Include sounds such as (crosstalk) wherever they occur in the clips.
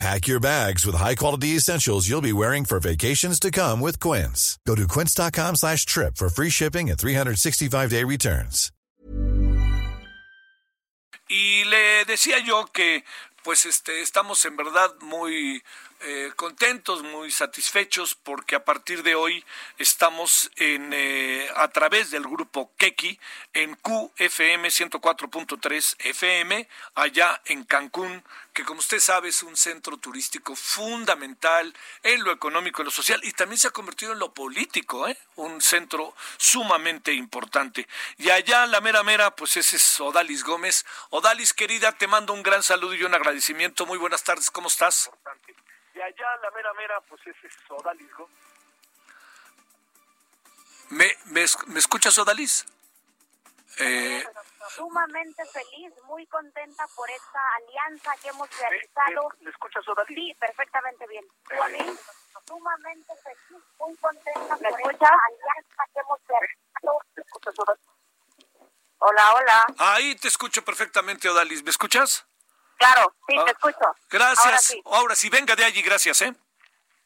Pack your bags with high-quality essentials you'll be wearing for vacations to come with Quince. Go to quince.com slash trip for free shipping and 365-day returns. Y le decía yo que pues este estamos en verdad muy eh, contentos, muy satisfechos porque a partir de hoy estamos en eh, a través del grupo Keki en QFM 104.3 FM allá en Cancún, que como usted sabe es un centro turístico fundamental en lo económico y lo social y también se ha convertido en lo político, ¿eh? un centro sumamente importante. Y allá la mera mera, pues ese es Odalis Gómez. Odalis, querida, te mando un gran saludo y un agradecimiento. Muy buenas tardes, ¿cómo estás? Y allá la mera mera, pues ese es Odalis. ¿Me, me, me escuchas, Odalis? Eh, sumamente feliz, muy contenta por esta alianza que hemos realizado. ¿Me, escuchas, Odalis? Sí, perfectamente bien. Eh, sumamente feliz, muy contenta por esta alianza que hemos realizado. ¿Me escuchas, Odalis? Hola, hola. Ahí te escucho perfectamente, Odalis. ¿Me escuchas? Claro, sí, te escucho. Gracias. Ahora sí. Ahora sí, venga de allí, gracias, ¿eh?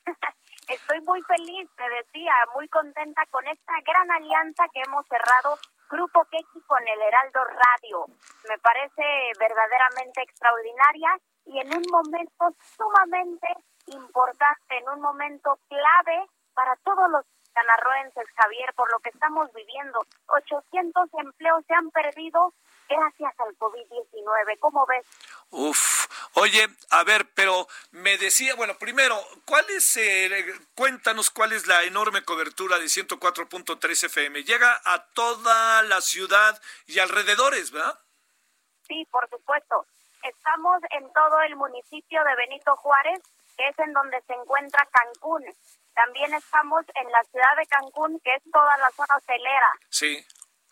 (laughs) Estoy muy feliz, te decía, muy contenta con esta gran alianza que hemos cerrado Grupo Keki con el Heraldo Radio. Me parece verdaderamente extraordinaria y en un momento sumamente importante, en un momento clave para todos los canarroenses, Javier, por lo que estamos viviendo. 800 empleos se han perdido gracias al COVID-19. ¿Cómo ves? Uf, oye, a ver, pero me decía, bueno, primero, ¿cuál es, eh, cuéntanos cuál es la enorme cobertura de 104.3 FM? Llega a toda la ciudad y alrededores, ¿verdad? Sí, por supuesto. Estamos en todo el municipio de Benito Juárez, que es en donde se encuentra Cancún. También estamos en la ciudad de Cancún, que es toda la zona hotelera. Sí.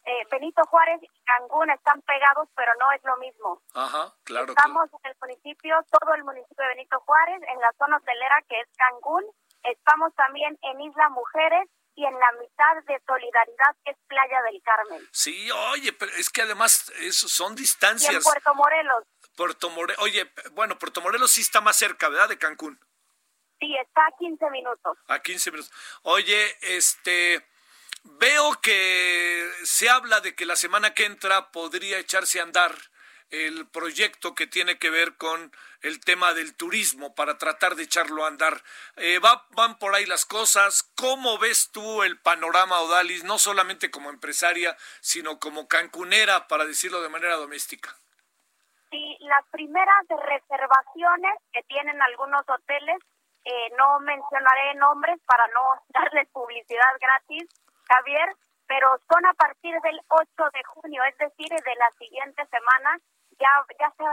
Eh, Benito Juárez y Cancún están pegados, pero no es lo mismo. Ajá, claro. Estamos en el municipio, todo el municipio de Benito Juárez, en la zona hotelera que es Cancún. Estamos también en Isla Mujeres y en la mitad de Solidaridad, que es Playa del Carmen. Sí, oye, pero es que además eso son distancias. Y en Puerto Morelos. Puerto Morelos, oye, bueno, Puerto Morelos sí está más cerca, ¿verdad? De Cancún. Sí, está a 15 minutos. A 15 minutos. Oye, este Veo que se habla de que la semana que entra podría echarse a andar el proyecto que tiene que ver con el tema del turismo para tratar de echarlo a andar. Eh, va, van por ahí las cosas. ¿Cómo ves tú el panorama, Odalis, no solamente como empresaria, sino como cancunera, para decirlo de manera doméstica? Sí, las primeras reservaciones que tienen algunos hoteles, eh, no mencionaré nombres para no (laughs) darles publicidad gratis, Javier, pero son a partir del 8 de junio, es decir, de la siguiente semana, ya, ya se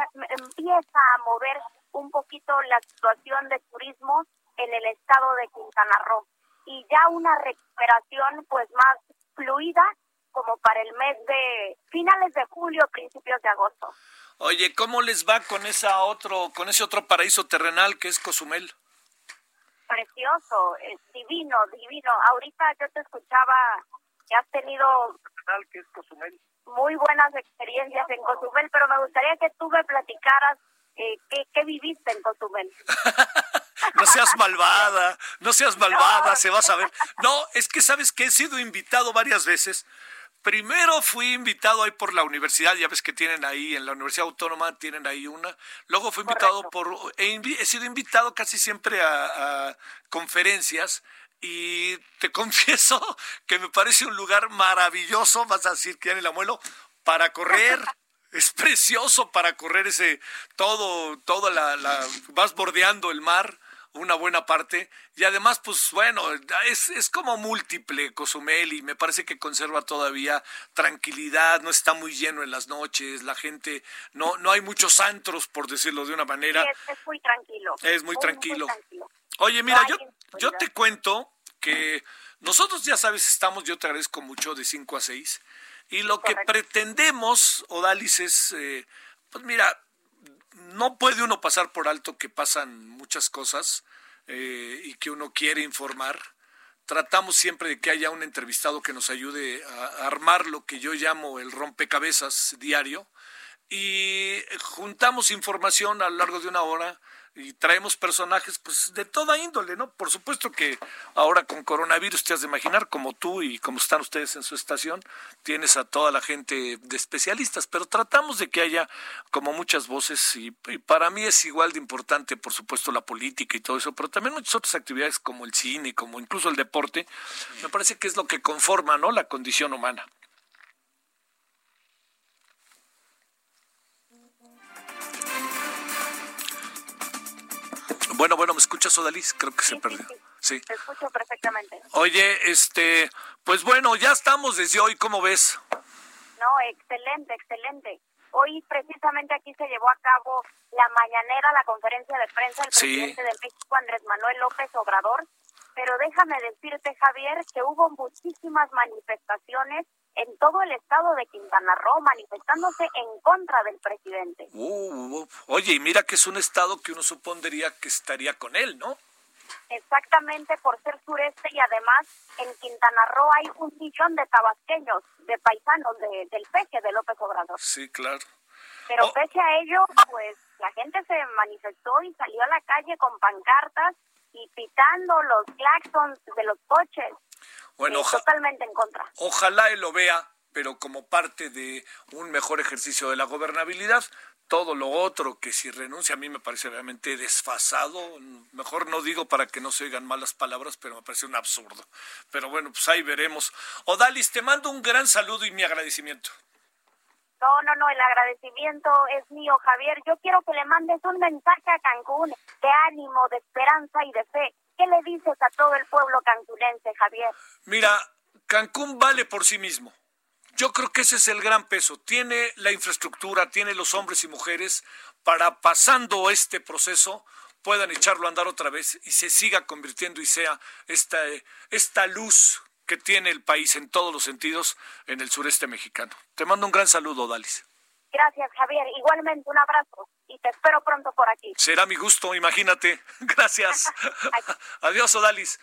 empieza a mover un poquito la situación de turismo en el estado de Quintana Roo y ya una recuperación pues más fluida como para el mes de finales de julio, principios de agosto. Oye, ¿cómo les va con esa otro con ese otro paraíso terrenal que es Cozumel? Precioso, es divino, divino. Ahorita yo te escuchaba que has tenido muy buenas experiencias en Cozumel, pero me gustaría que tú me platicaras eh, qué, viviste en Cozumel. (laughs) no seas malvada, no seas malvada, (laughs) se va a saber. No, es que sabes que he sido invitado varias veces Primero fui invitado ahí por la universidad, ya ves que tienen ahí, en la Universidad Autónoma tienen ahí una. Luego fui invitado por, he, sido invitado casi siempre a, conferencias y te (laughs) confieso que me parece un lugar maravilloso, vas a decir que en el abuelo, para correr. (laughs) es precioso para correr ese todo, toda la, la, vas bordeando el mar una buena parte. Y además, pues bueno, es, es como múltiple Cozumel y me parece que conserva todavía tranquilidad, no está muy lleno en las noches, la gente, no, no hay muchos antros, por decirlo de una manera. es, muy tranquilo. Es muy, tranquilo. Oye, mira, yo, yo te cuento que nosotros ya sabes, estamos, yo te agradezco mucho, de 5 a 6 Y lo que pretendemos, Odalis, es, eh, pues mira, no puede uno pasar por alto que pasan muchas cosas eh, y que uno quiere informar. Tratamos siempre de que haya un entrevistado que nos ayude a armar lo que yo llamo el rompecabezas diario y juntamos información a lo largo de una hora y traemos personajes pues de toda índole, ¿no? Por supuesto que ahora con coronavirus te has de imaginar, como tú y como están ustedes en su estación, tienes a toda la gente de especialistas, pero tratamos de que haya como muchas voces y, para mí es igual de importante, por supuesto, la política y todo eso, pero también muchas otras actividades como el cine, como incluso el deporte, me parece que es lo que conforma, ¿no? La condición humana. Bueno, bueno, ¿me escuchas, Odalis? Creo que se perdió. Sí, Te escucho perfectamente. Oye, este, pues bueno, ya estamos desde hoy, ¿cómo ves? No, excelente, excelente. Hoy precisamente aquí se llevó a cabo la mañanera, la conferencia de prensa del presidente de México, Andrés Manuel López Obrador, pero déjame decirte, Javier, que hubo muchísimas manifestaciones en todo el estado de Quintana Roo manifestándose en contra del presidente. Uh, oye, y mira que es un estado que uno supondría que estaría con él, ¿no? Exactamente por ser sureste y además en Quintana Roo hay un millón de tabasqueños, de paisanos del peje de López Obrador. Sí, claro. Pero oh. pese a ello, pues la gente se manifestó y salió a la calle con pancartas y pitando los claxons de los coches. Bueno, totalmente en contra. Ojalá él lo vea, pero como parte de un mejor ejercicio de la gobernabilidad. Todo lo otro que si renuncia a mí me parece realmente desfasado. Mejor no digo para que no se oigan malas palabras, pero me parece un absurdo. Pero bueno, pues ahí veremos. Odalis, te mando un gran saludo y mi agradecimiento. No, no, no, el agradecimiento es mío, Javier. Yo quiero que le mandes un mensaje a Cancún de ánimo, de esperanza y de fe. ¿Qué le dices a todo el pueblo cancunense, Javier? Mira, Cancún vale por sí mismo. Yo creo que ese es el gran peso. Tiene la infraestructura, tiene los hombres y mujeres para pasando este proceso puedan echarlo a andar otra vez y se siga convirtiendo y sea esta, esta luz que tiene el país en todos los sentidos en el sureste mexicano. Te mando un gran saludo, Dalis. Gracias, Javier. Igualmente un abrazo y te espero pronto por aquí. Será mi gusto, imagínate. (laughs) Gracias. (laughs) Adiós, Odalis.